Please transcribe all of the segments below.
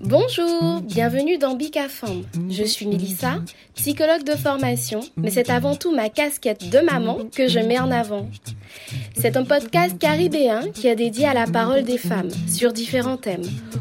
Bonjour, bienvenue dans Bicafam. Je suis Melissa, psychologue de formation, mais c'est avant tout ma casquette de maman que je mets en avant. C'est un podcast caribéen qui est dédié à la parole des femmes sur différents thèmes,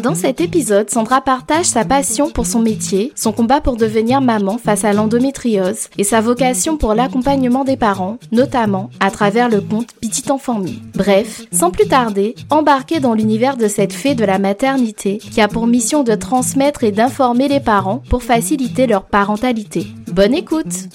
Dans cet épisode, Sandra partage sa passion pour son métier, son combat pour devenir maman face à l'endométriose et sa vocation pour l'accompagnement des parents, notamment à travers le compte Petit Enfant Me. Bref, sans plus tarder, embarquez dans l'univers de cette fée de la maternité qui a pour mission de transmettre et d'informer les parents pour faciliter leur parentalité. Bonne écoute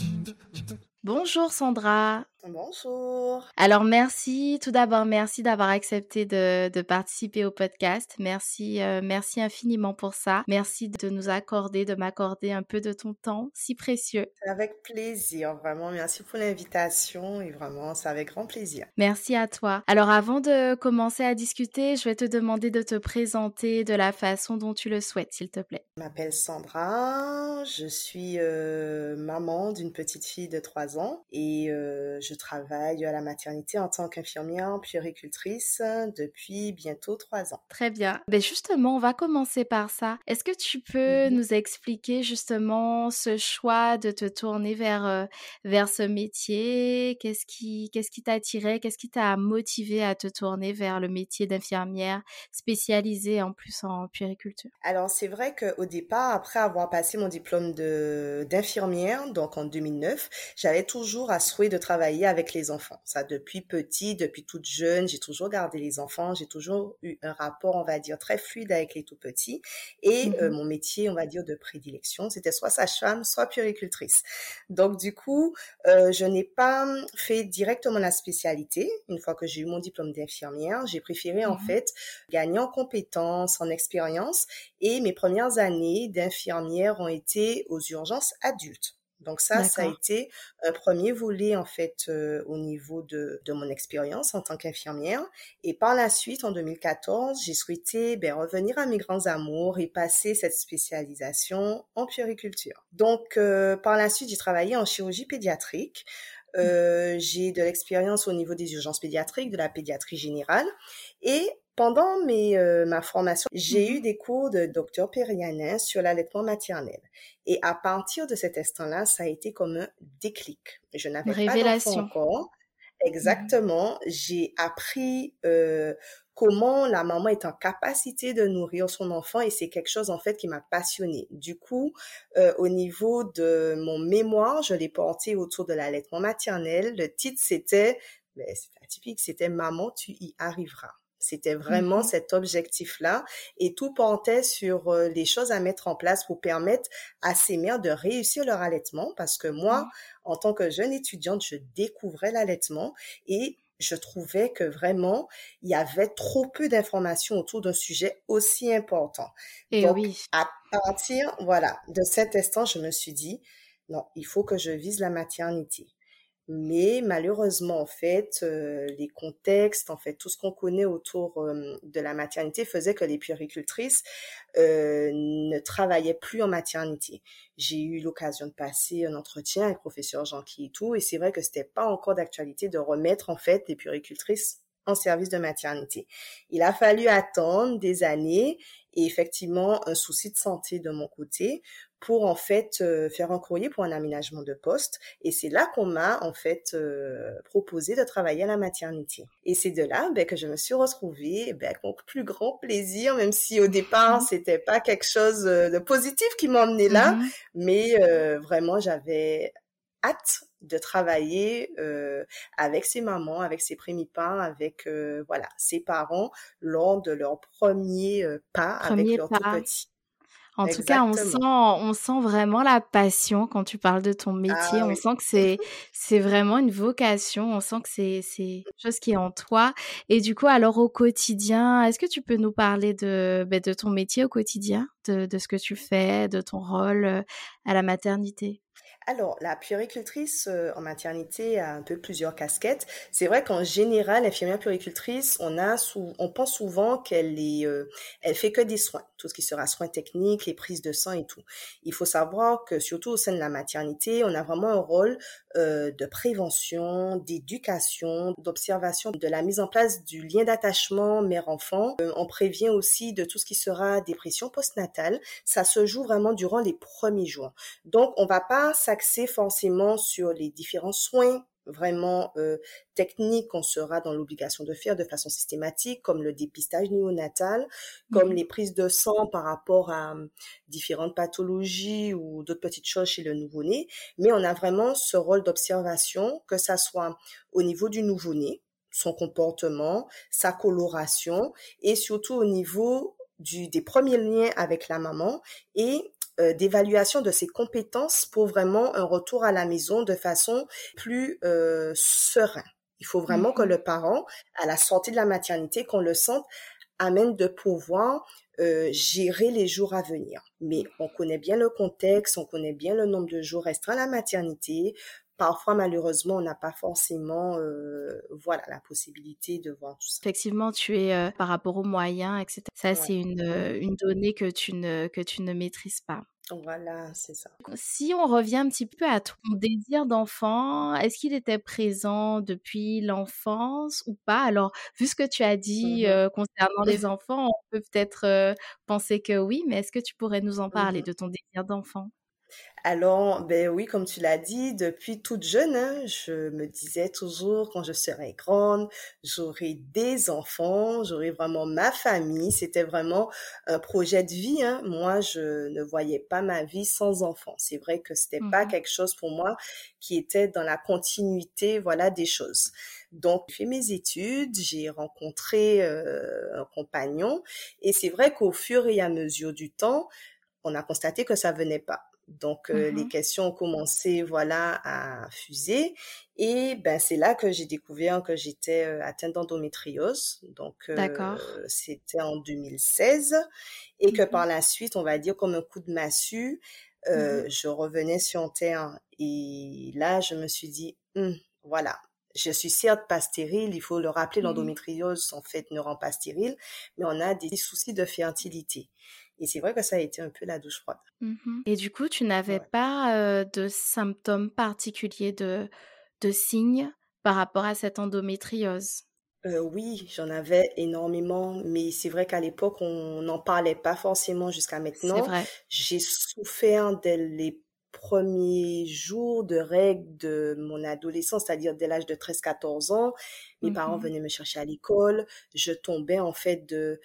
Bonjour Sandra Bonjour. Alors merci, tout d'abord merci d'avoir accepté de, de, participer au podcast. Merci, euh, merci infiniment pour ça. Merci de nous accorder, de m'accorder un peu de ton temps si précieux. Avec plaisir, vraiment. Merci pour l'invitation et vraiment, c'est avec grand plaisir. Merci à toi. Alors avant de commencer à discuter, je vais te demander de te présenter de la façon dont tu le souhaites, s'il te plaît. Je m'appelle Sandra, je suis euh, maman d'une petite fille de 3 ans et euh, je travaille à la maternité en tant qu'infirmière puéricultrice depuis bientôt trois ans. Très bien. Ben justement, on va commencer par ça. Est-ce que tu peux mmh nous expliquer justement ce choix de te tourner vers, euh, vers ce métier? Qu'est-ce qui qu'est-ce qui t'a attiré? Qu'est-ce qui t'a motivé à te tourner vers le métier d'infirmière spécialisée en plus en puériculture? Alors, c'est vrai qu'au départ, après avoir passé mon diplôme d'infirmière, donc en 2009, j'avais toujours à souhait de travailler avec les enfants. Ça, depuis petit, depuis toute jeune, j'ai toujours gardé les enfants. J'ai toujours eu un rapport, on va dire, très fluide avec les tout petits. Et euh, mmh mon métier, on va dire, de prédilection, c'était soit sage-femme, soit puéricultrice. Donc, du coup, euh, je n'ai pas fait directement la spécialité. Une fois que j'ai eu mon diplôme d'infirmière, j'ai préféré, en mmh fait, gagner en compétences, en expérience. Et mes premières années d'infirmière ont été aux urgences adultes. Donc ça, ça a été un premier volet en fait euh, au niveau de, de mon expérience en tant qu'infirmière. Et par la suite, en 2014, j'ai souhaité ben, revenir à mes grands amours et passer cette spécialisation en puériculture. Donc euh, par la suite, j'ai travaillé en chirurgie pédiatrique. Mmh. Euh, j'ai de l'expérience au niveau des urgences pédiatriques, de la pédiatrie générale. Et pendant mes, euh, ma formation, j'ai eu mmh des cours de docteur Périanin sur l'allaitement maternel. Et à partir de cet instant-là, ça a été comme un déclic. Je n'avais pas d'enfant encore. Mmh Exactement. J'ai appris euh, comment la maman est en capacité de nourrir son enfant et c'est quelque chose en fait qui m'a passionnée. Du coup, euh, au niveau de mon mémoire, je l'ai porté autour de l'allaitement maternel. Le titre c'était, ben, c'est atypique, c'était Maman, tu y arriveras. C'était vraiment mmh cet objectif-là et tout portait sur euh, les choses à mettre en place pour permettre à ces mères de réussir leur allaitement parce que moi, mmh. en tant que jeune étudiante, je découvrais l'allaitement et je trouvais que vraiment, il y avait trop peu d'informations autour d'un sujet aussi important. Et Donc, oui. à partir, voilà, de cet instant, je me suis dit, non, il faut que je vise la maternité. Mais malheureusement, en fait, euh, les contextes, en fait, tout ce qu'on connaît autour euh, de la maternité faisait que les puéricultrices euh, ne travaillaient plus en maternité. J'ai eu l'occasion de passer un entretien avec le professeur Jean et tout, et c'est vrai que c'était pas encore d'actualité de remettre en fait les puéricultrices en service de maternité. Il a fallu attendre des années et effectivement un souci de santé de mon côté pour en fait euh, faire un courrier pour un aménagement de poste. Et c'est là qu'on m'a en fait euh, proposé de travailler à la maternité. Et c'est de là ben, que je me suis retrouvée ben, avec mon plus grand plaisir même si au départ mmh. c'était pas quelque chose euh, de positif qui m'emmenait là. Mmh mais vraiment j'avais hâte de travailler euh, avec ses mamans, avec ses primipars, avec euh, voilà ses parents lors de leur premier euh, pas avec leur tout petit. En tout cas, on sent, on sent vraiment la passion quand tu parles de ton métier. Ah on sent que c'est, c'est vraiment une vocation. On sent que c'est, c'est quelque chose qui est en toi. Et du coup, alors au quotidien, est-ce que tu peux nous parler de, ben, de ton métier au quotidien, de, de ce que tu fais, de ton rôle à la maternité? Alors, la puéricultrice euh, en maternité a un peu plusieurs casquettes. C'est vrai qu'en général, l'infirmière puéricultrice, on a on pense souvent qu'elle est, euh, elle fait que des soins, tout ce qui sera soins techniques, les prises de sang et tout. Il faut savoir que surtout au sein de la maternité, on a vraiment un rôle euh, de prévention, d'éducation, d'observation, de la mise en place du lien d'attachement mère-enfant. on prévient aussi de tout ce qui sera dépression postnatale. Ça se joue vraiment durant les premiers jours. Donc, on va pas forcément sur les différents soins vraiment euh, techniques qu'on sera dans l'obligation de faire de façon systématique, comme le dépistage néonatal, comme mmh les prises de sang par rapport à hum, différentes pathologies ou d'autres petites choses chez le nouveau-né. Mais on a vraiment ce rôle d'observation, que ça soit au niveau du nouveau-né, son comportement, sa coloration, et surtout au niveau du, des premiers liens avec la maman et euh, d'évaluation de ses compétences pour vraiment un retour à la maison de façon plus euh, serein. Il faut vraiment que mmh le parent, à la sortie de la maternité, qu'on le sente, amène de pouvoir euh, gérer les jours à venir. Mais on connaît bien le contexte, on connaît bien le nombre de jours restreints à la maternité. Parfois, malheureusement, on n'a pas forcément, euh, voilà, la possibilité de voir tout ça. Effectivement, tu es euh, par rapport aux moyens, etc. Ça, c'est une, euh, une donnée que tu ne que tu ne maîtrises pas. Voilà, c'est ça. Si on revient un petit peu à ton désir d'enfant, est-ce qu'il était présent depuis l'enfance ou pas? Alors, vu ce que tu as dit mmh concernant les enfants, on peut peut-être penser que oui, mais est-ce que tu pourrais nous en parler mmh de ton désir d'enfant? Alors, ben oui, comme tu l'as dit, depuis toute jeune, hein, je me disais toujours quand je serai grande, j'aurai des enfants, j'aurai vraiment ma famille. C'était vraiment un projet de vie. Hein. Moi, je ne voyais pas ma vie sans enfants. C'est vrai que c'était pas mmh quelque chose pour moi qui était dans la continuité, voilà, des choses. Donc, j'ai fait mes études, j'ai rencontré euh, un compagnon, et c'est vrai qu'au fur et à mesure du temps, on a constaté que ça venait pas. Donc, euh, les mmh questions ont commencé, voilà, à fuser. Et ben, c'est là que j'ai découvert que j'étais euh, atteinte d'endométriose. Donc, euh, c'était en 2016. Et que mmh par la suite, on va dire comme un coup de massue, mmh je revenais sur terre. Et là, je me suis dit, «Hum, voilà, je suis certes pas stérile, il faut le rappeler, l'endométriose en fait ne rend pas stérile, mais on a des soucis de fertilité. Et c'est vrai que ça a été un peu la douche froide. Mmh Et du coup, tu n'avais pas de symptômes particuliers, de, de signes par rapport à cette endométriose? Euh, oui, j'en avais énormément, mais c'est vrai qu'à l'époque, on n'en parlait pas forcément jusqu'à maintenant. Vrai. J'ai souffert dès les premiers jours de règles de mon adolescence, c'est-à-dire dès l'âge de 13-14 ans. Mes parents mmh venaient me chercher à l'école. Je tombais en fait de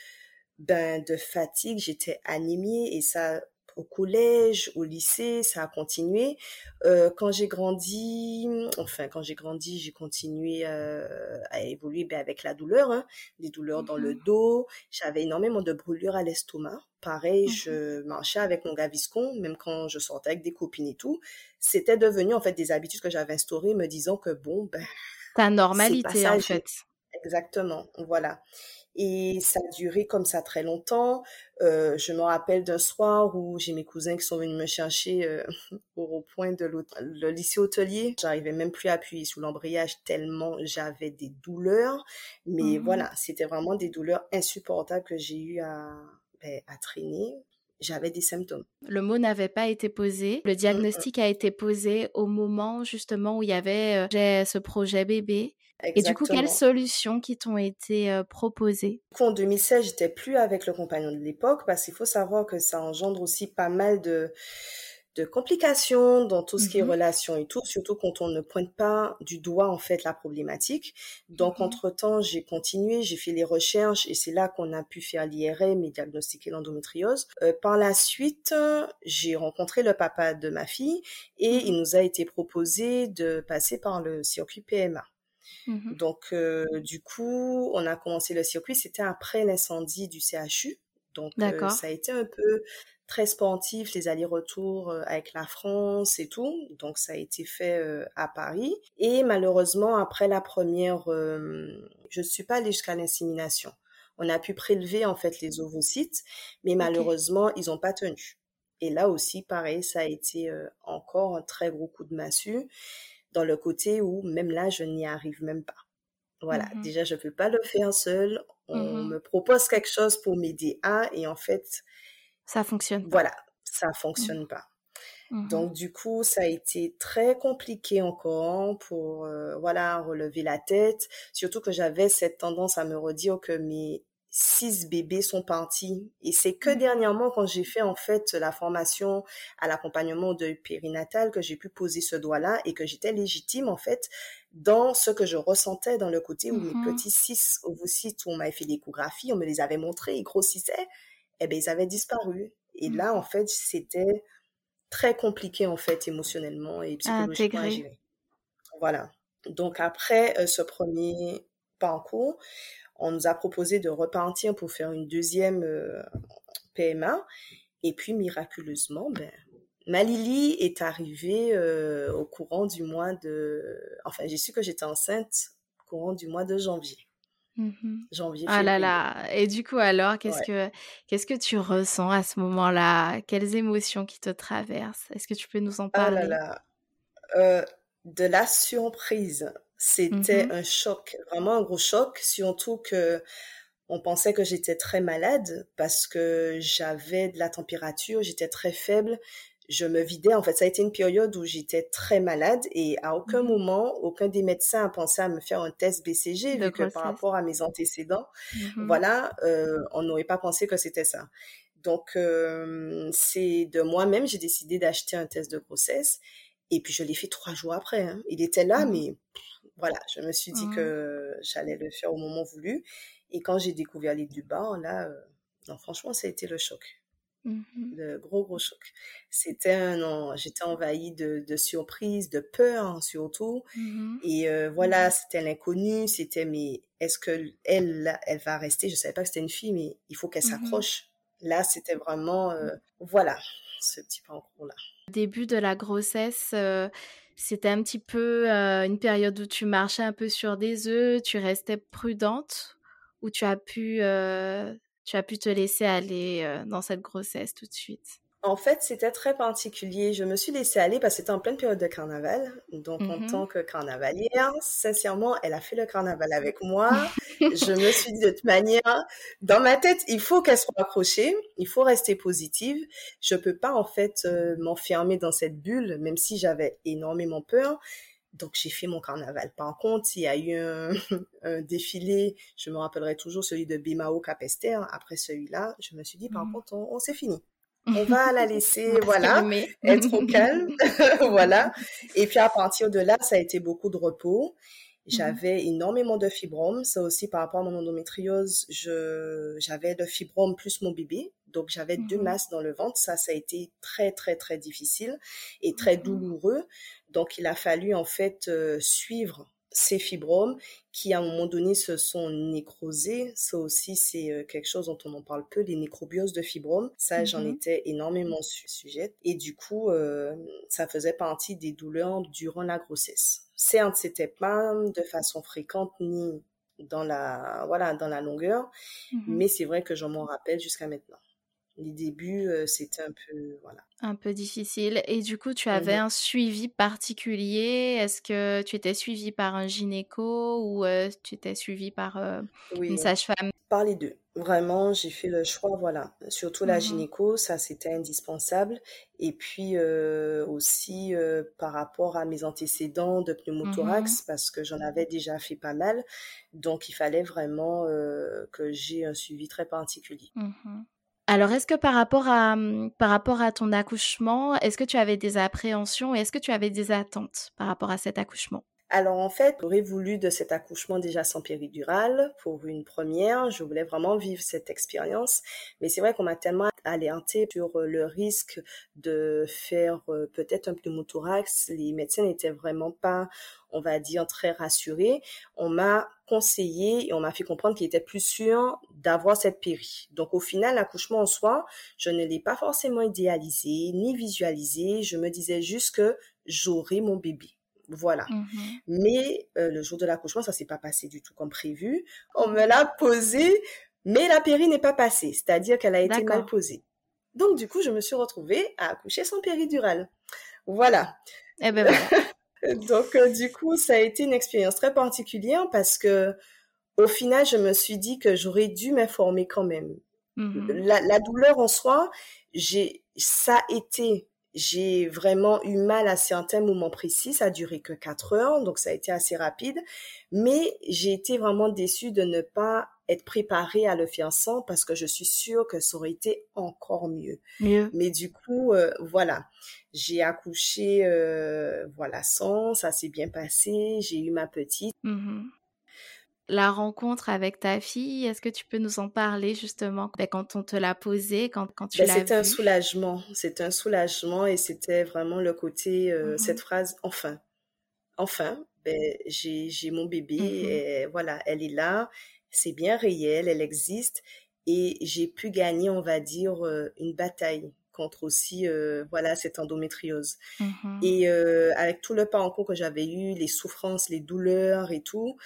ben, de fatigue, j'étais anémie et ça au collège, au lycée, ça a continué. Euh, quand j'ai grandi, enfin quand j'ai grandi, j'ai continué euh, à évoluer ben, avec la douleur, hein, des douleurs dans le mmh dos. J'avais énormément de brûlures à l'estomac. Pareil, mmh je marchais avec mon gaviscon, même quand je sortais avec des copines et tout. C'était devenu en fait des habitudes que j'avais instaurées, me disant que bon ben ta normalité en fait. Exactement, voilà. Et ça a duré comme ça très longtemps. Euh, je me rappelle d'un soir où j'ai mes cousins qui sont venus me chercher euh, au point de le lycée hôtelier. J'arrivais même plus à appuyer sur l'embrayage tellement j'avais des douleurs. Mais mmh voilà, c'était vraiment des douleurs insupportables que j'ai eu à, ben, à traîner j'avais des symptômes. Le mot n'avait pas été posé. Le mmh diagnostic a été posé au moment justement où il y avait euh, ce projet bébé. Et du coup, quelles solutions qui t'ont été proposées? En 2016, j'étais plus avec le compagnon de l'époque parce qu'il faut savoir que ça engendre aussi pas mal de de complications dans tout ce qui est mmh relation et tout, surtout quand on ne pointe pas du doigt en fait la problématique. Donc mmh entre-temps, j'ai continué, j'ai fait les recherches et c'est là qu'on a pu faire l'IRM et diagnostiquer l'endométriose. Euh, par la suite, j'ai rencontré le papa de ma fille et mmh il nous a été proposé de passer par le circuit PMA. Donc euh, du coup, on a commencé le circuit, c'était après l'incendie du CHU. Donc euh, ça a été un peu très sportif, les allers-retours euh, avec la France et tout. Donc ça a été fait euh, à Paris. Et malheureusement, après la première, je ne suis pas allée jusqu'à l'insémination. On a pu prélever en fait les ovocytes, mais malheureusement, ils n'ont pas tenu. Et là aussi, pareil, ça a été encore un très gros coup de massue dans le côté où même là, je n'y arrive même pas. Voilà, mmh déjà, je ne peux pas le faire seul. On mmh me propose quelque chose pour m'aider à, et en fait, ça fonctionne. Voilà, ça mmh. fonctionne pas. Donc du coup, ça a été très compliqué encore pour euh, voilà relever la tête. Surtout que j'avais cette tendance à me redire que mes six bébés sont partis. Et c'est que mmh. dernièrement, quand j'ai fait en fait la formation à l'accompagnement de périnatal, que j'ai pu poser ce doigt-là et que j'étais légitime en fait dans ce que je ressentais dans le côté où mes petits six ovocytes, où on m'avait fait l'échographie, on me les avait montrés, ils grossissaient eh ben, ils avaient disparu. Et mmh. là, en fait, c'était très compliqué, en fait, émotionnellement et psychologiquement à gérer. Voilà. Donc, après euh, ce premier parcours, on nous a proposé de repartir pour faire une deuxième euh, PMA. Et puis, miraculeusement, ben, ma Lily est arrivée euh, au courant du mois de... Enfin, j'ai su que j'étais enceinte au courant du mois de janvier. Mmh Janvier. Ah là là. Et du coup, alors, qu'est-ce que qu'est-ce que tu ressens à ce moment-là? Quelles émotions qui te traversent? Est-ce que tu peux nous en parler Ah là là. Euh, de la surprise. C'était mmh un choc, vraiment un gros choc, surtout que on pensait que j'étais très malade parce que j'avais de la température, j'étais très faible, je me vidais. En fait, ça a été une période où j'étais très malade et à aucun mmh moment, aucun des médecins a pensé à me faire un test BCG, vu que par rapport à mes antécédents, mmh voilà, euh, on n'aurait pas pensé que c'était ça. Donc, euh, c'est de moi-même, j'ai décidé d'acheter un test de grossesse et puis je l'ai fait trois jours après. Hein. Il était là, mais voilà, je me suis dit que j'allais le faire au moment voulu. Et quand j'ai découvert les du bas, là, euh, non, franchement, ça a été le choc. Mmh de gros, gros choc. C'était un j'étais envahie de, de surprise, de peur hein, surtout. Mmh Et euh, voilà, c'était l'inconnu, c'était mais est-ce que elle, elle va rester? Je savais pas que c'était une fille, mais il faut qu'elle mmh s'accroche. Là, c'était vraiment, euh, voilà, ce petit parcours-là. Début de la grossesse, c'était un petit peu une période où tu marchais un peu sur des œufs, tu restais prudente, ou tu as pu tu as pu te laisser aller euh, dans cette grossesse tout de suite? En fait, c'était très particulier. Je me suis laissée aller parce que c'était en pleine période de carnaval. Donc, en mmh tant que carnavalière, sincèrement, elle a fait le carnaval avec moi. je me suis dit de toute manière, dans ma tête, il faut qu'elle soit accrochée, il faut rester positive. Je peux pas, en fait, euh, m'enfermer dans cette bulle, même si j'avais énormément peur. Donc j'ai fait mon carnaval. Par contre, il y a eu un, défilé, je me rappellerai toujours celui de Bimao Capester. Après celui-là, je me suis dit, par mmh. contre, on, s'est fini. On va la laisser, voilà, être au calme, voilà. Et puis à partir de là, ça a été beaucoup de repos. J'avais énormément de fibromes. Ça aussi, par rapport à mon endométriose, je, j'avais de fibromes plus mon bébé. Donc, j'avais deux mmh masses dans le ventre. Ça, ça a été très, très, très difficile et très douloureux. Donc, il a fallu en fait euh, suivre ces fibromes qui, à un moment donné, se sont nécrosés. Ça aussi, c'est euh, quelque chose dont on en parle peu, les nécrobioses de fibromes. Ça, j'en mm-hmm. étais énormément sujette. Et du coup, euh, ça faisait partie des douleurs durant la grossesse. Certes, c'était pas de façon fréquente ni dans la, voilà, dans la longueur, mm-hmm. mais c'est vrai que je m'en rappelle jusqu'à maintenant. Les débuts, c'était un peu, voilà. Un peu difficile. Et du coup, tu avais Mmh un suivi particulier? Est-ce que tu étais suivi par un gynéco ou tu étais suivi par une Oui, sage-femme? Par les 2. Vraiment, j'ai fait le choix, voilà. Surtout la Mmh gynéco, ça c'était indispensable. Et puis aussi par rapport à mes antécédents de Mmh pneumothorax, parce que j'en avais déjà fait pas mal. Donc il fallait vraiment que j'ai un suivi très particulier. Alors, est-ce que par rapport à, mmh, par rapport à ton accouchement, est-ce que tu avais des appréhensions et est-ce que tu avais des attentes par rapport à cet accouchement? Alors en fait, j'aurais voulu de cet accouchement déjà sans péridurale pour une première. Je voulais vraiment vivre cette expérience. Mais c'est vrai qu'on m'a tellement alerté sur euh, le risque de faire euh, peut-être un pneumothorax. Les médecins n'étaient vraiment pas, on va dire, très rassurés. On m'a conseillé et on m'a fait comprendre qu'il était plus sûr d'avoir cette péri. Donc au final, l'accouchement en soi, je ne l'ai pas forcément idéalisé ni visualisé. Je me disais juste que j'aurai mon bébé. Voilà. Mmh Mais euh, le jour de l'accouchement, ça s'est pas passé du tout comme prévu. On me l'a posé, mais la péri n'est pas passée, c'est-à-dire qu'elle a été mal posée. Donc du coup, je me suis retrouvée à accoucher sans péridurale. Voilà. Eh ben voilà. Donc euh, du coup, ça a été une expérience très particulière parce que au final, je me suis dit que j'aurais dû m'informer quand même. Mmh La, la douleur en soi, j'ai ça a été j'ai vraiment eu mal à certains moments précis. Ça a duré que quatre heures, donc ça a été assez rapide. Mais j'ai été vraiment déçue de ne pas être préparée à le faire sans parce que je suis sûre que ça aurait été encore mieux. Mieux. Mais du coup, euh, voilà, j'ai accouché, euh, voilà, sans, ça s'est bien passé. J'ai eu ma petite. Mmh La rencontre avec ta fille, est-ce que tu peux nous en parler justement ben, quand on te l'a posée, quand, quand tu Ben, l'as c'était un soulagement, c'était un soulagement et c'était vraiment le côté, euh, Mmh cette phrase, enfin. Enfin, ben, j'ai, mon bébé, Mmh et voilà, elle est là, c'est bien réel, elle existe, et j'ai pu gagner, on va dire, euh, une bataille contre aussi, euh, voilà, cette endométriose. Mmh Et euh, avec tout le parcours que j'avais eu, les souffrances, les douleurs et tout,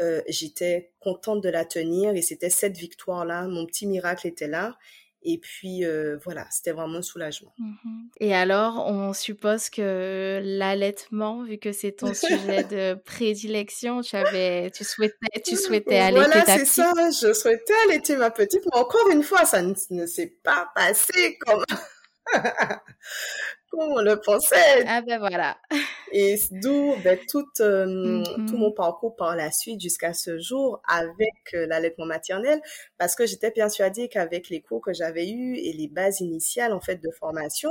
euh, j'étais contente de la tenir, et c'était cette victoire-là, mon petit miracle était là. Et puis euh, voilà, c'était vraiment un soulagement. Mmh Et alors, on suppose que l'allaitement, vu que c'est ton sujet de prédilection, tu avais tu souhaitais tu souhaitais allaiter Voilà, ta c'est petite? ça. Je souhaitais allaiter ma petite, mais encore une fois, ça ne, ne s'est pas passé comme, comme on le pensait. Ah ben voilà. Et d'où ben, tout, euh, tout Mmh mon parcours par la suite jusqu'à ce jour avec euh, l'allaitement maternel, parce que j'étais persuadée qu'avec les cours que j'avais eus et les bases initiales en fait de formation,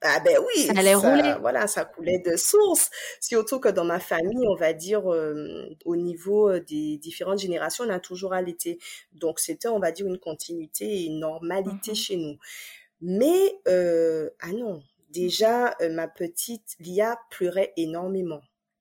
ah ben oui, Ça allait rouler. voilà, ça coulait de source. Surtout que dans ma famille, on va dire euh, au niveau euh, des différentes générations, on a toujours allaité. Donc c'était, on va dire, une continuité et une normalité Mmh chez nous. Mais euh, ah non, déjà euh, ma petite Lia pleurait énormément.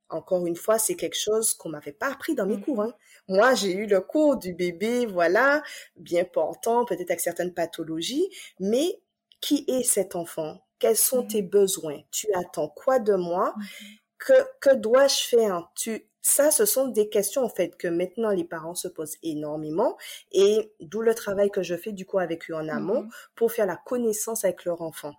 Encore une fois, c'est quelque chose qu'on m'avait pas appris dans mes cours. Hein. Moi, j'ai eu le cours du bébé, voilà, bien portant, peut-être avec certaines pathologies, mais qui est cet enfant? Quels sont tes Mmh besoins? Tu attends quoi de moi? Mmh Que, que dois-je faire? Tu, ça, ce sont des questions, en fait, que maintenant les parents se posent énormément et d'où le travail que je fais, du coup, avec eux en amont Mmh pour faire la connaissance avec leur enfant.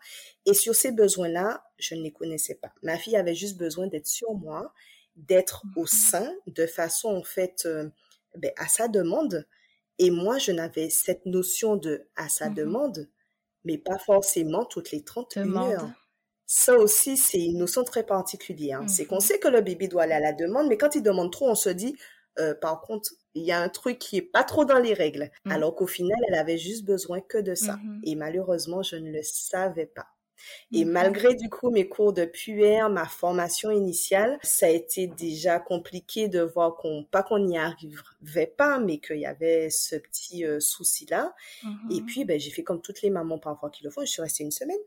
Et sur ces besoins-là, je ne les connaissais pas. Ma fille avait juste besoin d'être sur moi, d'être au Mmh sein de façon, en fait, euh, ben, à sa demande. Et moi, je n'avais cette notion de à sa Mmh demande, mais pas forcément toutes les 31 Demande. heures. Ça aussi, c'est une notion très particulière. C'est qu'on Mmh sait que le bébé doit aller à la demande, mais quand il demande trop, on se dit, euh, par contre, il y a un truc qui est pas trop dans les règles. Mmh. Alors qu'au final, elle avait juste besoin que de ça. Mmh Et malheureusement, je ne le savais pas. Et Mmh malgré du coup mes cours de puère, ma formation initiale, ça a été déjà compliqué de voir qu'on, pas qu'on n'y arrivait pas, mais qu'il y avait ce petit euh, souci-là. Et Mmh puis, ben, j'ai fait comme toutes les mamans parfois qui le font, je suis restée une semaine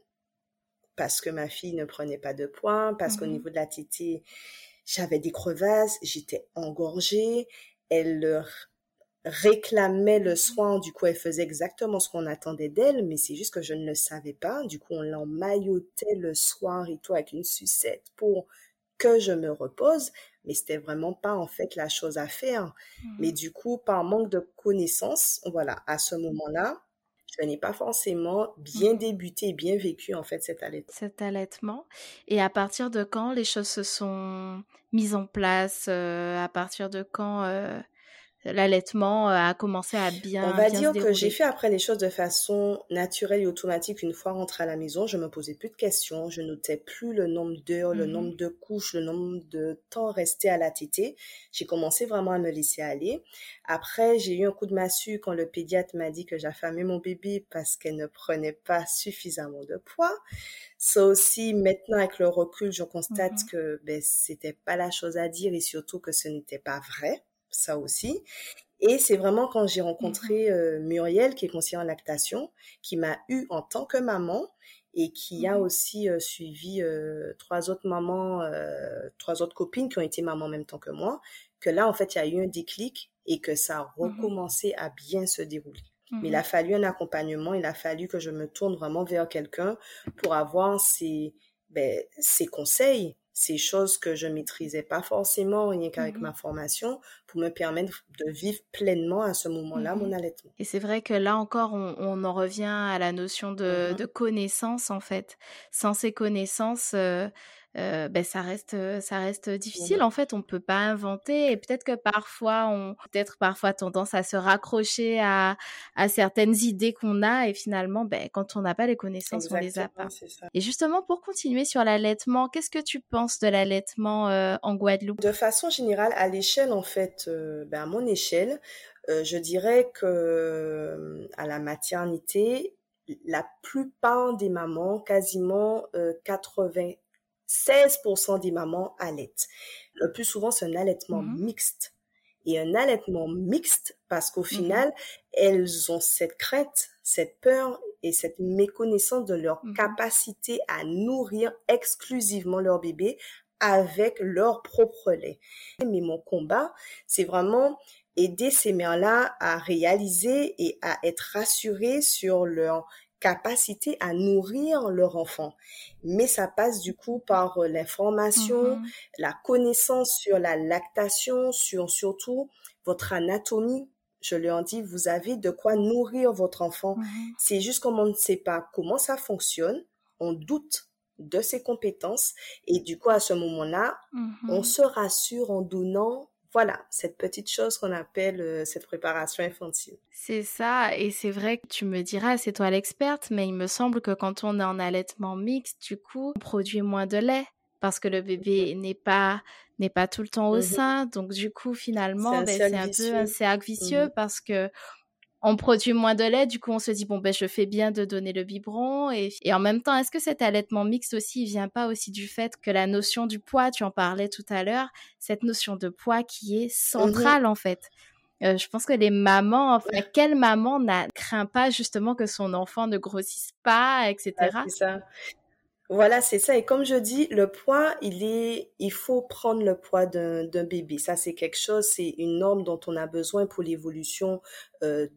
parce que ma fille ne prenait pas de poids, parce qu'au Mmh niveau de la tétée, j'avais des crevasses, j'étais engorgée, elle leur réclamait le soin, du coup elle faisait exactement ce qu'on attendait d'elle, mais c'est juste que je ne le savais pas, du coup on l'emmaillotait le soir et tout avec une sucette pour que je me repose, mais c'était vraiment pas en fait la chose à faire. Mais Mmh du coup, par manque de connaissances, voilà, à ce moment-là, je n'ai pas forcément bien mmh. débuté et bien vécu en fait cet allaitement. Cet allaitement. Et à partir de quand les choses se sont mises en place À partir de quand l'allaitement euh, a commencé à bien. On va dire que j'ai fait après les choses de façon naturelle et automatique une fois rentrée à la maison. Je me posais plus de questions, je notais plus le nombre d'heures, le nombre de couches, le nombre de temps resté à la tétée. J'ai commencé vraiment à me laisser aller. Après, j'ai eu un coup de massue quand le pédiatre m'a dit que j'affamais mon bébé parce qu'elle ne prenait pas suffisamment de poids. Ça aussi, maintenant avec le recul, je constate mmh que ben, c'était pas la chose à dire et surtout que ce n'était pas vrai ça aussi. Et c'est vraiment quand j'ai rencontré mmh euh, Muriel, qui est conseillère en lactation, qui m'a eu en tant que maman et qui a mmh. aussi euh, suivi euh, trois autres mamans, trois autres copines qui ont été mamans en même temps que moi, que là, en fait, il y a eu un déclic et que ça a mmh recommencé à bien se dérouler. Mais il a fallu un accompagnement, il a fallu que je me tourne vraiment vers quelqu'un pour avoir ses, ben, ses conseils, ces choses que je maîtrisais pas forcément rien qu'avec mmh ma formation pour me permettre de vivre pleinement à ce moment-là mon mmh allaitement. Et c'est vrai que là encore, on, en revient à la notion de, mmh de connaissance en fait. Sans ces connaissances, euh, euh, ben ça reste ça reste difficile en fait on peut pas inventer et peut-être que parfois on peut-être parfois tendance à se raccrocher à, à certaines idées qu'on a et finalement ben quand on n'a pas les connaissances on les a pas. et justement pour continuer sur l'allaitement qu'est-ce que tu penses de l'allaitement euh, en Guadeloupe? De façon générale à l'échelle en fait euh, ben à mon échelle je dirais que à la maternité la plupart des mamans, quasiment 80, 16% des mamans allaitent. Le plus souvent, c'est un allaitement mmh mixte. Et un allaitement mixte parce qu'au mmh final, elles ont cette crainte, cette peur et cette méconnaissance de leur mmh capacité à nourrir exclusivement leur bébé avec leur propre lait. Mais mon combat, c'est vraiment aider ces mères-là à réaliser et à être rassurées sur leur capacité à nourrir leur enfant. Mais ça passe du coup par euh, l'information, mmh la connaissance sur la lactation, sur surtout votre anatomie. Je leur dis, vous avez de quoi nourrir votre enfant. Mmh C'est juste comme on ne sait pas comment ça fonctionne, on doute de ses compétences et du coup à ce moment-là, on mmh se rassure en donnant voilà, cette petite chose qu'on appelle euh, cette préparation infantile. C'est ça, et c'est vrai que tu me diras, c'est toi l'experte, mais il me semble que quand on est en allaitement mixte, du coup, on produit moins de lait parce que le bébé n'est pas n'est pas tout le temps au mmh sein, donc du coup finalement, c'est ben, un peu un cercle vicieux mmh parce que on produit moins de lait, du coup on se dit bon ben je fais bien de donner le biberon et, et en même temps est-ce que cet allaitement mixte aussi il vient pas aussi du fait que la notion du poids, tu en parlais tout à l'heure, cette notion de poids qui est mmh centrale en fait? Euh, je pense que les mamans, enfin quelle maman ne craint pas justement que son enfant ne grossisse pas, etc. c'est ça. Voilà, c'est ça. Et comme je dis, le poids, il est, il faut prendre le poids d'un bébé. Ça, c'est quelque chose, c'est une norme dont on a besoin pour l'évolution euh,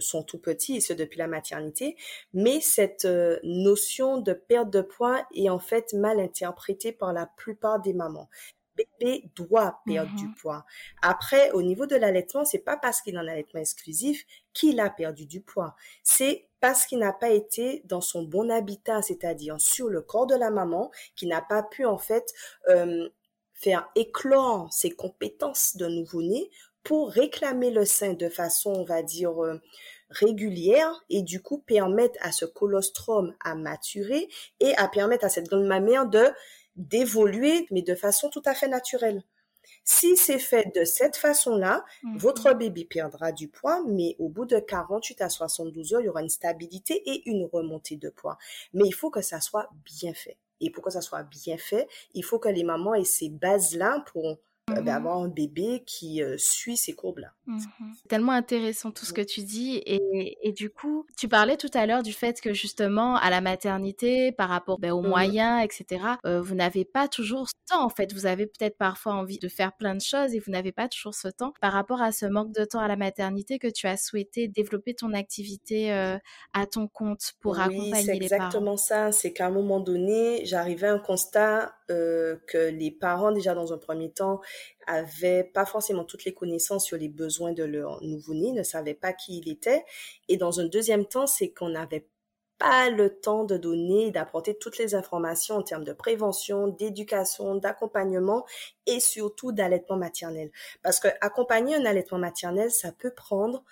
sont tout petits, et ce depuis la maternité, mais cette euh, notion de perte de poids est en fait mal interprétée par la plupart des mamans. Bébé doit perdre du mmh poids. Après, au niveau de l'allaitement, c'est pas parce qu'il est en allaitement exclusif qu'il a perdu du poids. C'est parce qu'il n'a pas été dans son bon habitat, c'est-à-dire sur le corps de la maman, qui n'a pas pu en fait euh, faire éclore ses compétences de nouveau-né pour réclamer le sein de façon, on va dire, euh, régulière et du coup permettre à ce colostrum à maturer et à permettre à cette glande mammaire de d'évoluer, mais de façon tout à fait naturelle. Si c'est fait de cette façon-là, mhm. votre bébé perdra du poids, mais au bout de 48 à 72 heures, il y aura une stabilité et une remontée de poids. Mais il faut que ça soit bien fait. Et pour que ça soit bien fait, il faut que les mamans aient ces bases-là pour mmh d'avoir un bébé qui euh, suit ces courbes-là. Mmh c'est tellement intéressant tout ce que tu dis. Et, et, du coup, tu parlais tout à l'heure du fait que justement, à la maternité, par rapport ben, aux mmh moyens, etc., euh, vous n'avez pas toujours ce temps, en fait. Vous avez peut-être parfois envie de faire plein de choses et vous n'avez pas toujours ce temps. Par rapport à ce manque de temps à la maternité, que tu as souhaité développer ton activité à ton compte pour accompagner les parents? c'est exactement ça. C'est qu'à un moment donné, j'arrivais à un constat que les parents, déjà dans un premier temps, avaient pas forcément toutes les connaissances sur les besoins de leur nouveau-né, ne savaient pas qui il était. Et dans un deuxième temps, c'est qu'on n'avait pas le temps de donner, d'apporter toutes les informations en termes de prévention, d'éducation, d'accompagnement et surtout d'allaitement maternel. Parce que accompagner un allaitement maternel, ça peut prendre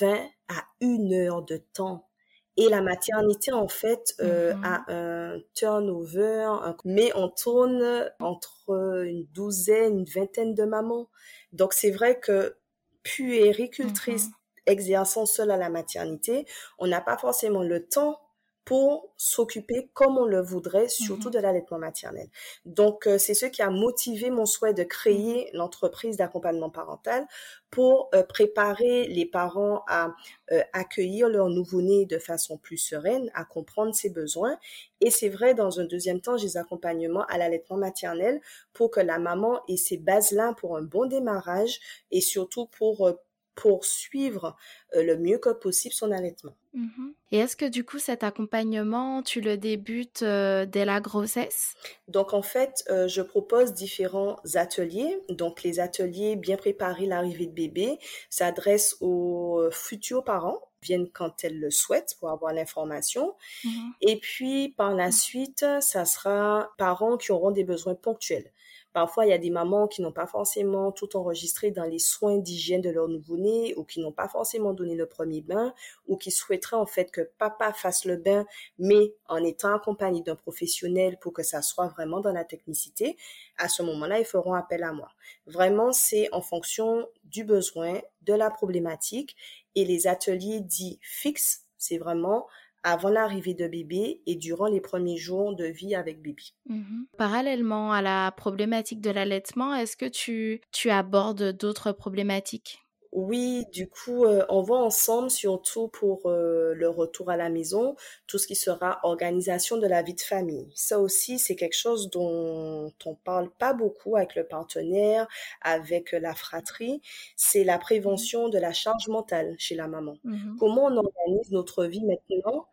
20 à 1 heure de temps. Et la maternité, en fait, euh, mm-hmm. a un turnover, mais on tourne entre une douzaine, une vingtaine de mamans. Donc, c'est vrai que puéricultrice, mm-hmm exerçant seul à la maternité, on n'a pas forcément le temps pour s'occuper comme on le voudrait, surtout mhm. de l'allaitement maternel. Donc, euh, c'est ce qui a motivé mon souhait de créer mhm. l'entreprise d'accompagnement parental pour euh, préparer les parents à euh, accueillir leur nouveau-né de façon plus sereine, à comprendre ses besoins. Et c'est vrai, dans un deuxième temps, j'ai des accompagnements à l'allaitement maternel pour que la maman ait ces bases-là pour un bon démarrage et surtout pour pour suivre euh, le mieux que possible son allaitement. Mm-hmm. Et est-ce que du coup cet accompagnement, tu le débutes euh, dès la grossesse? Donc en fait, euh, je propose différents ateliers. Donc les ateliers bien préparer l'arrivée de bébé s'adressent aux futurs parents viennent quand elles le souhaitent pour avoir l'information. Mm-hmm. Et puis par la suite, ça sera parents qui auront des besoins ponctuels. Parfois, il y a des mamans qui n'ont pas forcément tout enregistré dans les soins d'hygiène de leur nouveau-né ou qui n'ont pas forcément donné le premier bain ou qui souhaiteraient en fait que papa fasse le bain, mais en étant accompagné d'un professionnel pour que ça soit vraiment dans la technicité. À ce moment-là, ils feront appel à moi. Vraiment, c'est en fonction du besoin, de la problématique et les ateliers dits fixes, c'est vraiment avant l'arrivée de bébé et durant les premiers jours de vie avec bébé. Mhm. Parallèlement à la problématique de l'allaitement, est-ce que tu, tu abordes d'autres problématiques? Oui, du coup, euh, on voit ensemble, surtout pour euh, le retour à la maison, tout ce qui sera organisation de la vie de famille. Ça aussi, c'est quelque chose dont on parle pas beaucoup avec le partenaire, avec la fratrie. C'est la prévention de la charge mentale chez la maman. Mhm. Comment on organise notre vie maintenant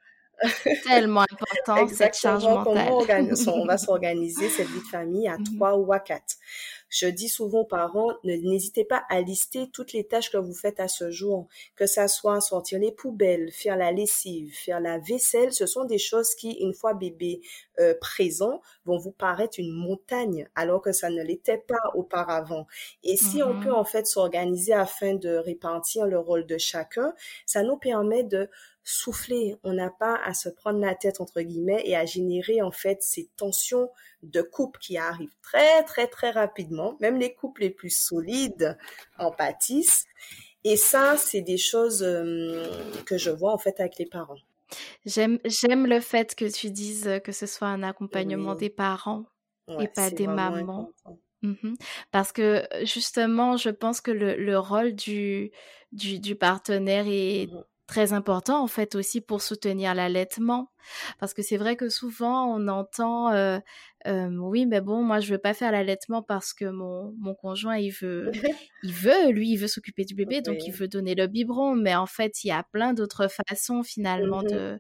Tellement important, cette charge mentale. Comment on, va s'organiser cette vie de famille à mhm. trois ou à quatre. Je dis souvent aux parents, n'hésitez pas à lister toutes les tâches que vous faites à ce jour, que ça soit sortir les poubelles, faire la lessive, faire la vaisselle. Ce sont des choses qui, une fois bébé euh, présent, vont vous paraître une montagne, alors que ça ne l'était pas auparavant. Et si on mhm. peut en fait s'organiser afin de répartir le rôle de chacun, ça nous permet de souffler. On n'a pas à se prendre la tête, entre guillemets, et à générer, en fait, ces tensions de couple qui arrivent très, très, très rapidement. Même les couples les plus solides en pâtissent. Et ça, c'est des choses euh, que je vois, en fait, avec les parents. J'aime, j'aime le fait que tu dises que ce soit un accompagnement des parents et pas des mamans. Mmh Parce que justement, je pense que le, le rôle du, du, du partenaire est mmh très important en fait aussi pour soutenir l'allaitement. Parce que c'est vrai que souvent on entend euh, euh, oui mais bon moi je veux pas faire l'allaitement parce que mon, mon conjoint il veut il veut lui il veut s'occuper du bébé donc il veut donner le biberon. Mais en fait il y a plein d'autres façons finalement mmh de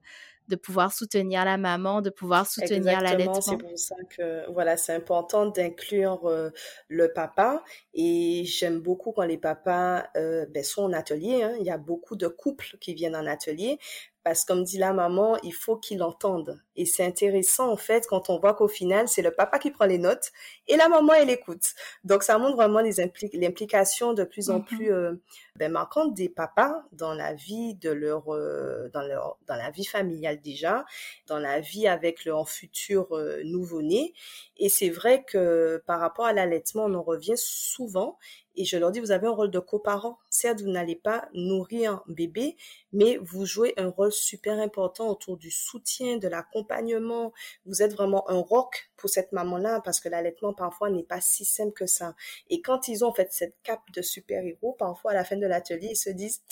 de pouvoir soutenir la maman, de pouvoir soutenir l'allaitement. C'est pour ça que voilà, c'est important d'inclure euh, le papa. Et j'aime beaucoup quand les papas euh, ben, sont en atelier. Hein. Il y a beaucoup de couples qui viennent en atelier parce que comme dit la maman, il faut qu'il entende. Et c'est intéressant en fait quand on voit qu'au final, c'est le papa qui prend les notes et la maman elle écoute. Donc ça montre vraiment les l'implication de plus en mm-hmm. plus euh, ben, marquante des papas dans la vie de leur euh, dans leur dans la vie familiale déjà, dans la vie avec leur futur euh, nouveau-né. Et c'est vrai que par rapport à l'allaitement, on en revient souvent et je leur dis, vous avez un rôle de coparent. Certes, vous n'allez pas nourrir un bébé, mais vous jouez un rôle super important autour du soutien, de l'accompagnement. Vous êtes vraiment un rock pour cette maman-là parce que l'allaitement parfois n'est pas si simple que ça. Et quand ils ont fait cette cape de super-héros, parfois à la fin de l'atelier, ils se disent,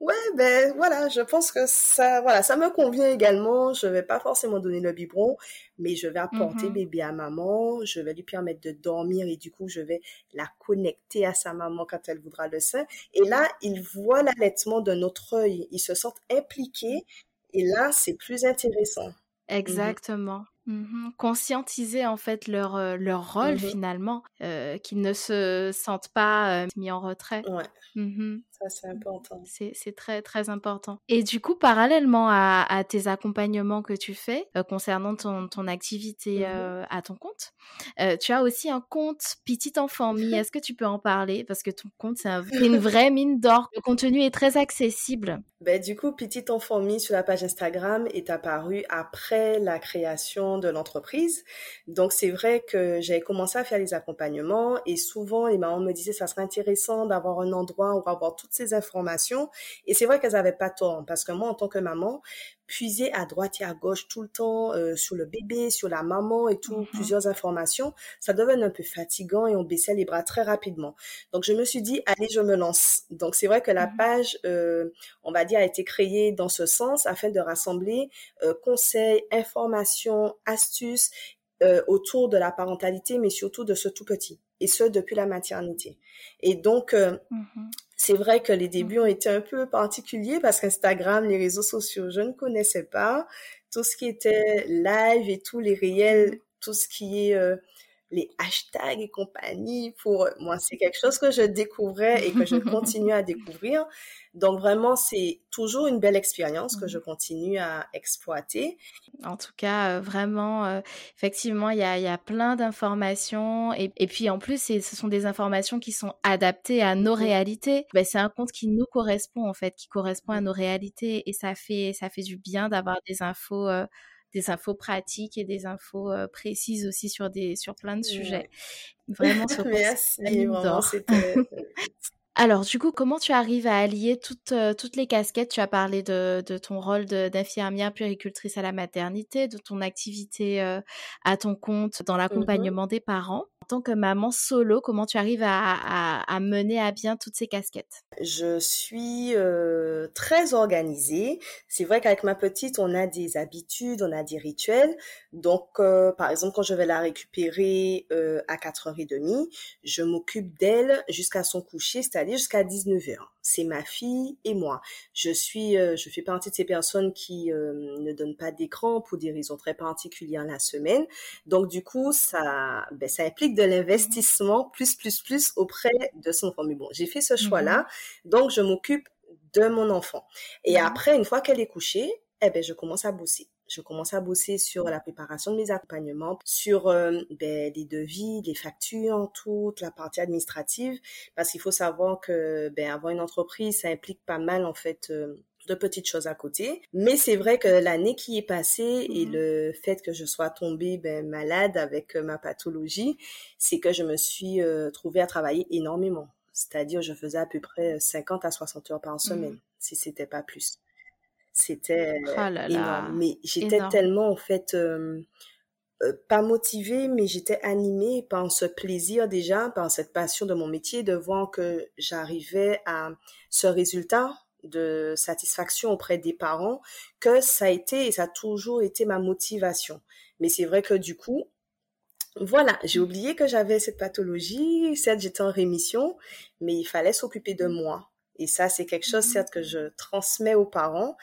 Ouais, ben voilà, je pense que ça, voilà, ça me convient également. Je vais pas forcément donner le biberon, mais je vais apporter mm-hmm. bébé à maman. Je vais lui permettre de dormir et du coup, je vais la connecter à sa maman quand elle voudra le sein. Et là, ils voient l'allaitement d'un autre œil. Ils se sentent impliqués. Et là, c'est plus intéressant. Mmh Exactement. Mmh Conscientiser en fait leur, leur rôle mmh finalement, qu'ils ne se sentent pas mis en retrait. Ouais. Mmh Ça, c'est important. C'est très, très important. Et du coup, parallèlement à, tes accompagnements que tu fais concernant ton, ton activité à ton compte, tu as aussi un compte Petite Enfant Mi. Est-ce que tu peux en parler? Parce que ton compte, c'est une vraie mine d'or. Le contenu est très accessible. Ben, du coup, Petite Enfant Mi sur la page Instagram est apparu après la création de l'entreprise. Donc, c'est vrai que j'ai commencé à faire les accompagnements et souvent, les mamans me disaient, ça serait intéressant d'avoir un endroit où avoir toutes ces informations. Et c'est vrai qu'elles avaient pas tort parce que moi, en tant que maman, puiser à droite et à gauche tout le temps euh, sur le bébé, sur la maman et tout, mm-hmm. plusieurs informations, ça devenait un peu fatigant et on baissait les bras très rapidement. Donc je me suis dit, allez, je me lance. Donc c'est vrai que la mm-hmm. page, euh, on va dire, a été créée dans ce sens afin de rassembler euh, conseils, informations, astuces autour de la parentalité, mais surtout de ce tout petit, et ce depuis la maternité. Et donc, mm-hmm. C'est vrai que les débuts ont été un peu particuliers parce qu'Instagram, les réseaux sociaux, je ne connaissais pas. Tout ce qui était live et tous les réels, tout ce qui est euh, les hashtags et compagnie, pour moi, c'est quelque chose que je découvrais et que je continue à découvrir. Donc vraiment, c'est toujours une belle expérience que je mmh. continue à exploiter. En tout cas, euh, vraiment, euh, effectivement, il y a, y a, plein d'informations. Et, et, puis en plus, ce sont des informations qui sont adaptées à nos mmh. réalités. Ben, c'est un compte qui nous correspond, en fait, qui correspond à mmh. nos réalités. Et ça fait, ça fait du bien d'avoir des infos. Euh, des infos pratiques et des infos précises aussi sur des sur plein de sujets. Vraiment, c'était Alors, du coup, comment tu arrives à allier toutes, euh, toutes les casquettes? Tu as parlé de, de ton rôle d'infirmière puéricultrice à la maternité, de ton activité euh, à ton compte dans mmh l'accompagnement des parents tant que maman solo, comment tu arrives à, mener à bien toutes ces casquettes? Je suis euh, très organisée. C'est vrai qu'avec ma petite, on a des habitudes, on a des rituels. Donc, euh, par exemple, quand je vais la récupérer euh, à 4h30, je m'occupe d'elle jusqu'à son coucher, c'est-à-dire jusqu'à 19h c'est ma fille et moi. Je suis, euh, je fais partie de ces personnes qui euh, ne donnent pas d'écran pour des raisons très particulières la semaine. Donc du coup, ça, ben, ça implique de l'investissement plus plus plus auprès de son enfant. Mais bon, j'ai fait ce choix-là, mhm. donc je m'occupe de mon enfant. Et mhm. après, une fois qu'elle est couchée, eh ben je commence à bosser je commence à bosser sur la préparation de mes accompagnements, sur euh, ben, les devis, les factures, toute la partie administrative, parce qu'il faut savoir que ben, avoir une entreprise, ça implique pas mal en fait. Euh, de petites choses à côté. Mais c'est vrai que l'année qui est passée et mhm. le fait que je sois tombée ben, malade avec euh, ma pathologie, c'est que je me suis trouvée à travailler énormément. C'est-à-dire, je faisais à peu près 50 à 60 heures par semaine, mhm. si c'était pas plus. C'était oh énorme. Mais j'étais tellement, en fait, euh, euh, pas motivée, mais j'étais animée par ce plaisir déjà, par cette passion de mon métier, de voir que j'arrivais à ce résultat de satisfaction auprès des parents, que ça a été et ça a toujours été ma motivation. Mais c'est vrai que du coup, voilà, j'ai oublié que j'avais cette pathologie, certes j'étais en rémission, mais il fallait s'occuper de moi. Et ça, c'est quelque chose, mmh certes, que je transmets aux parents,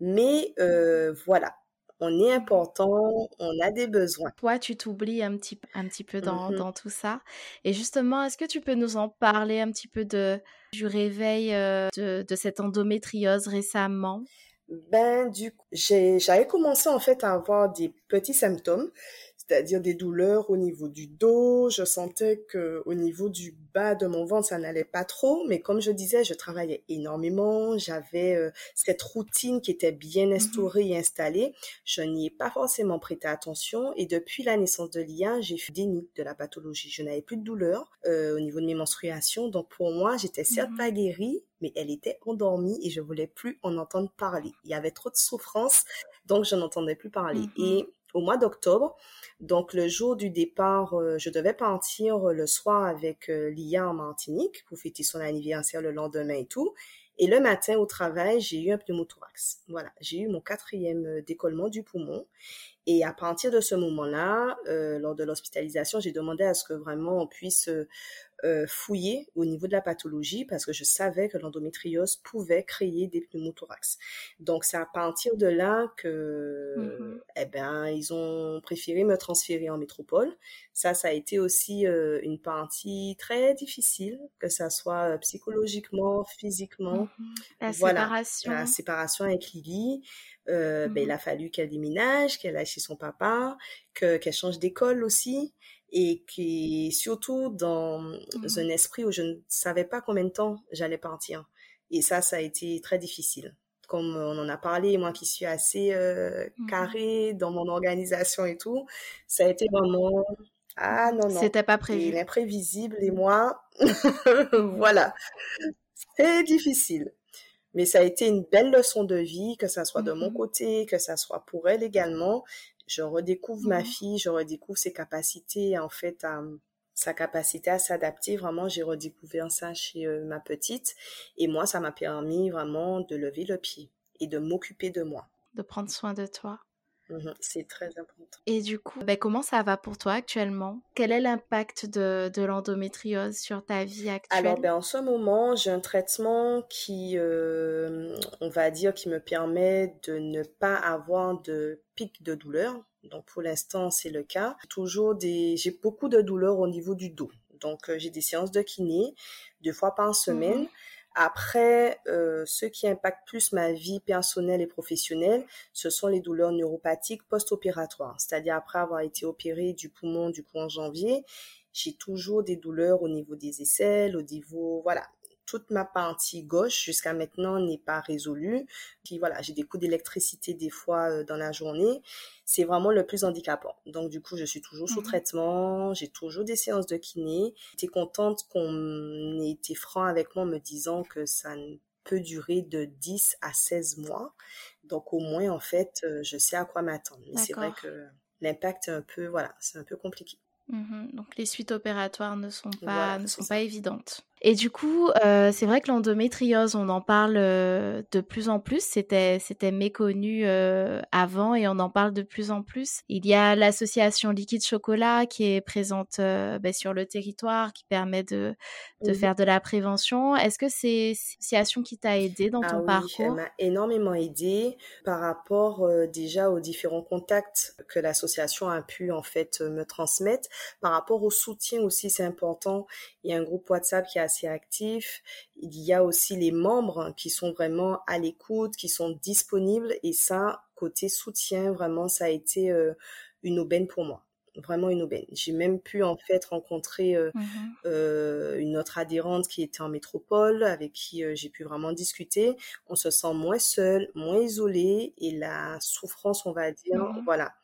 mais euh, voilà, on est important, on a des besoins. Toi, tu t'oublies un petit, un petit peu dans, mmh dans, tout ça. Et justement, est-ce que tu peux nous en parler un petit peu de, du réveil euh, de, de cette endométriose récemment? Ben, du coup, j'avais commencé en fait à avoir des petits symptômes c'est-à-dire des douleurs au niveau du dos. Je sentais que au niveau du bas de mon ventre, ça n'allait pas trop. Mais comme je disais, je travaillais énormément. J'avais euh, cette routine qui était bien mmh instaurée et installée. Je n'y ai pas forcément prêté attention. Et depuis la naissance de Lia, j'ai fait déni de la pathologie. Je n'avais plus de douleur euh, au niveau de mes menstruations. Donc pour moi, j'étais certes mmh pas guérie, mais elle était endormie et je voulais plus en entendre parler. Il y avait trop de souffrance, donc je n'entendais plus parler. Mmh et au mois d'octobre. Donc le jour du départ, euh, je devais partir le soir avec euh, Lia en Martinique pour fêter son anniversaire le lendemain et tout. Et le matin au travail, j'ai eu un pneumothorax. Voilà, j'ai eu mon quatrième euh, décollement du poumon. Et à partir de ce moment-là, lors de l'hospitalisation, j'ai demandé à ce que vraiment on puisse euh, fouiller au niveau de la pathologie parce que je savais que l'endométriose pouvait créer des pneumothorax. Donc c'est à partir de là que, mmh eh ben, ils ont préféré me transférer en métropole. Ça, ça a été aussi euh, une partie très difficile, que ça soit euh, psychologiquement, physiquement. Mmh la séparation. La séparation avec Lily. Euh, ben, il mmh a fallu qu'elle déménage, qu'elle aille chez son papa, que qu'elle change d'école aussi et qui surtout dans mmh un esprit où je ne savais pas combien de temps j'allais partir. Et ça, ça a été très difficile. Comme on en a parlé, moi qui suis assez euh, mmh carré dans mon organisation et tout, ça a été vraiment ah non non. C'était pas prévu. L'imprévisible et moi, voilà, c'est difficile. Mais ça a été une belle leçon de vie, que ça soit de mon mmh côté, que ça soit pour elle également je redécouvre ma mmh fille, je redécouvre ses capacités, en fait, à, sa capacité à s'adapter. Vraiment, j'ai redécouvert ça chez euh, ma petite. Et moi, ça m'a permis vraiment de lever le pied et de m'occuper de moi. De prendre soin de toi. Mmh c'est très important. Et du coup, ben, comment ça va pour toi actuellement? Quel est l'impact de, de l'endométriose sur ta vie actuelle? Alors, ben, en ce moment, j'ai un traitement qui, euh, on va dire, qui me permet de ne pas avoir de pic de douleur. Donc, pour l'instant, c'est le cas. Toujours des, j'ai beaucoup de douleurs au niveau du dos. Donc, euh, j'ai des séances de kiné deux fois par semaine. Mmh après, euh, ce qui impacte plus ma vie personnelle et professionnelle, ce sont les douleurs neuropathiques post-opératoires. C'est-à-dire après avoir été opérée du poumon du coup en janvier, j'ai toujours des douleurs au niveau des aisselles, au niveau, voilà, toute ma partie gauche jusqu'à maintenant n'est pas résolue. Puis voilà, j'ai des coups d'électricité des fois euh, dans la journée. C'est vraiment le plus handicapant. Donc du coup, je suis toujours sous mmh traitement, j'ai toujours des séances de kiné. J'étais contente qu'on ait été franc avec moi en me disant que ça ne peut durer de 10 à 16 mois. Donc au moins, en fait, euh, je sais à quoi m'attendre. Mais c'est vrai que l'impact est un peu, voilà, c'est un peu compliqué. Mmh Donc les suites opératoires ne sont pas, ne sont pas évidentes. Et du coup, euh, c'est vrai que l'endométriose, on en parle euh, de plus en plus. C'était, c'était méconnu euh, avant et on en parle de plus en plus. Il y a l'association Liquide Chocolat qui est présente ben, sur le territoire, qui permet de, de faire de la prévention. Est-ce que c'est une association qui t'a aidé dans ah ton oui, parcours? Elle m'a énormément aidé par rapport déjà aux différents contacts que l'association a pu en fait me transmettre. Par rapport au soutien aussi, c'est important. Il y a un groupe WhatsApp qui a assez actif. Il y a aussi les membres qui sont vraiment à l'écoute, qui sont disponibles. Et ça, côté soutien, vraiment, ça a été euh, une aubaine pour moi vraiment une aubaine. J'ai même pu en fait rencontrer euh, mmh euh, une autre adhérente qui était en métropole, avec qui j'ai pu vraiment discuter. On se sent moins seul, moins isolé, et la souffrance, on va dire, mmh voilà,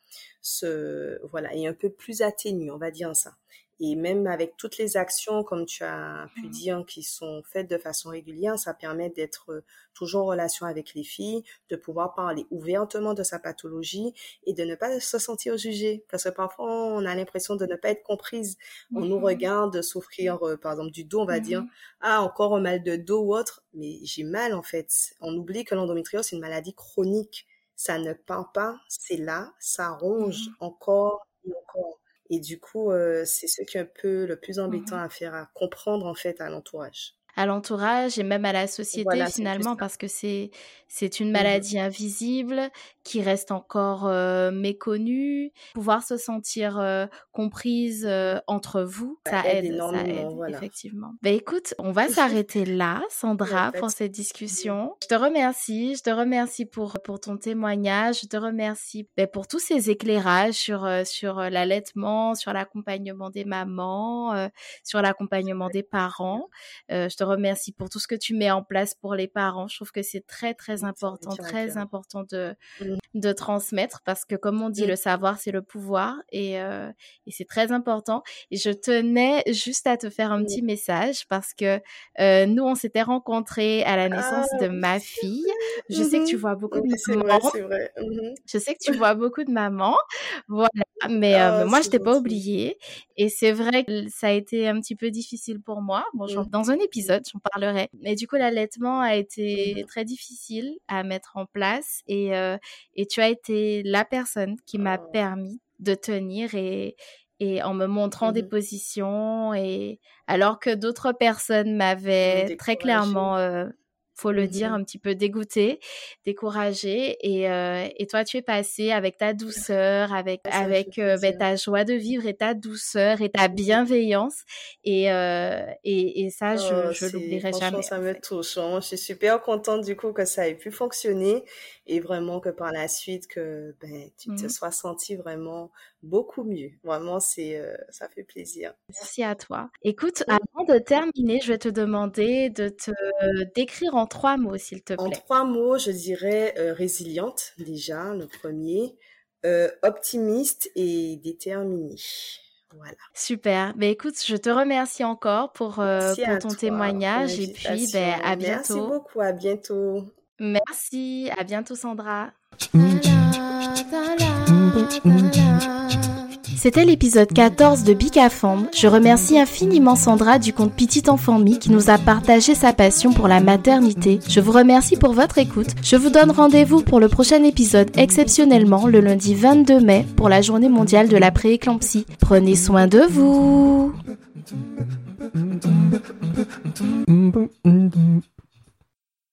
ce, voilà, est un peu plus atténuée, on va dire ça. Et même avec toutes les actions, comme tu as pu mmh. dire, qui sont faites de façon régulière, ça permet d'être euh, toujours en relation avec les filles, de pouvoir parler ouvertement de sa pathologie et de ne pas se sentir jugée. Parce que parfois, on a l'impression de ne pas être comprise. On nous mmh. regarde souffrir, euh, par exemple, du dos, on va dire, mmh. ah, encore un mal de dos ou autre, mais j'ai mal en fait. On oublie que l'endométriose, c'est une maladie chronique. Ça ne part pas, c'est là, ça ronge encore et encore. Et du coup, euh, c'est ce qui est un peu le plus embêtant mmh à faire, à comprendre en fait à l'entourage à l'entourage et même à la société finalement parce que c'est c'est une mmh maladie invisible qui reste encore euh, méconnue. Pouvoir se sentir euh, comprise euh, entre vous ça, aide, ça aide effectivement. Bah écoute on va s'arrêter là Sandra pour cette discussion. Je te remercie je te remercie pour pour ton témoignage. Je te remercie bah, pour tous ces éclairages sur sur l'allaitement sur l'accompagnement des mamans sur l'accompagnement des parents. Je te remercie pour tout ce que tu mets en place pour les parents. Je trouve que c'est très, très important, très important de, mmh. De transmettre parce que, comme on dit, mmh. le savoir, c'est le pouvoir et, euh, et c'est très important. Et je tenais juste à te faire un petit message parce que euh, nous, on s'était rencontrés à la naissance de ah, ma fille. Je sais que tu mmh vois beaucoup de mamans. Vrai, vrai. Je sais que tu vois beaucoup de mamans. Voilà. Mais, euh, ah, moi, je t'ai pas oublié. Et c'est vrai que ça a été un petit peu difficile pour moi. Bon, dans un épisode, j'en parlerai. Mais du coup, l'allaitement a été mmh très difficile à mettre en place et, euh, et tu as été la personne qui m'a oh. permis de tenir et, et en me montrant des Mmh positions et alors que d'autres personnes m'avaient très clairement euh, faut le dire, Mmh un petit peu dégoûté, découragé. Et, euh, et toi, tu es passé avec ta douceur, avec, Ça me avec euh, ben, ta joie de vivre et ta douceur et ta bienveillance. Et, euh, et, et ça, je, Oh, je l'oublierai jamais. ça me fait. touche, hein. Je suis super contente du coup que ça ait pu fonctionner et vraiment que par la suite que ben tu te Mhm. sois senti vraiment beaucoup mieux. Vraiment, c'est euh, ça fait plaisir. Merci à toi. Écoute, avant de terminer, je vais te demander de te décrire en trois mots, s'il te En plaît. trois mots, je dirais euh, résiliente déjà, le premier, euh, optimiste et déterminée. Voilà. Super. Ben écoute, je te remercie encore pour, euh, Merci ton toi témoignage et puis ben, à Merci bientôt. beaucoup, à bientôt. Merci, à bientôt Sandra. C'était l'épisode 14 de Bicafam. Je remercie infiniment Sandra du compte Petit Enfant Mi qui nous a partagé sa passion pour la maternité. Je vous remercie pour votre écoute. Je vous donne rendez-vous pour le prochain épisode exceptionnellement le lundi 22 mai pour la journée mondiale de la prééclampsie. Prenez soin de vous.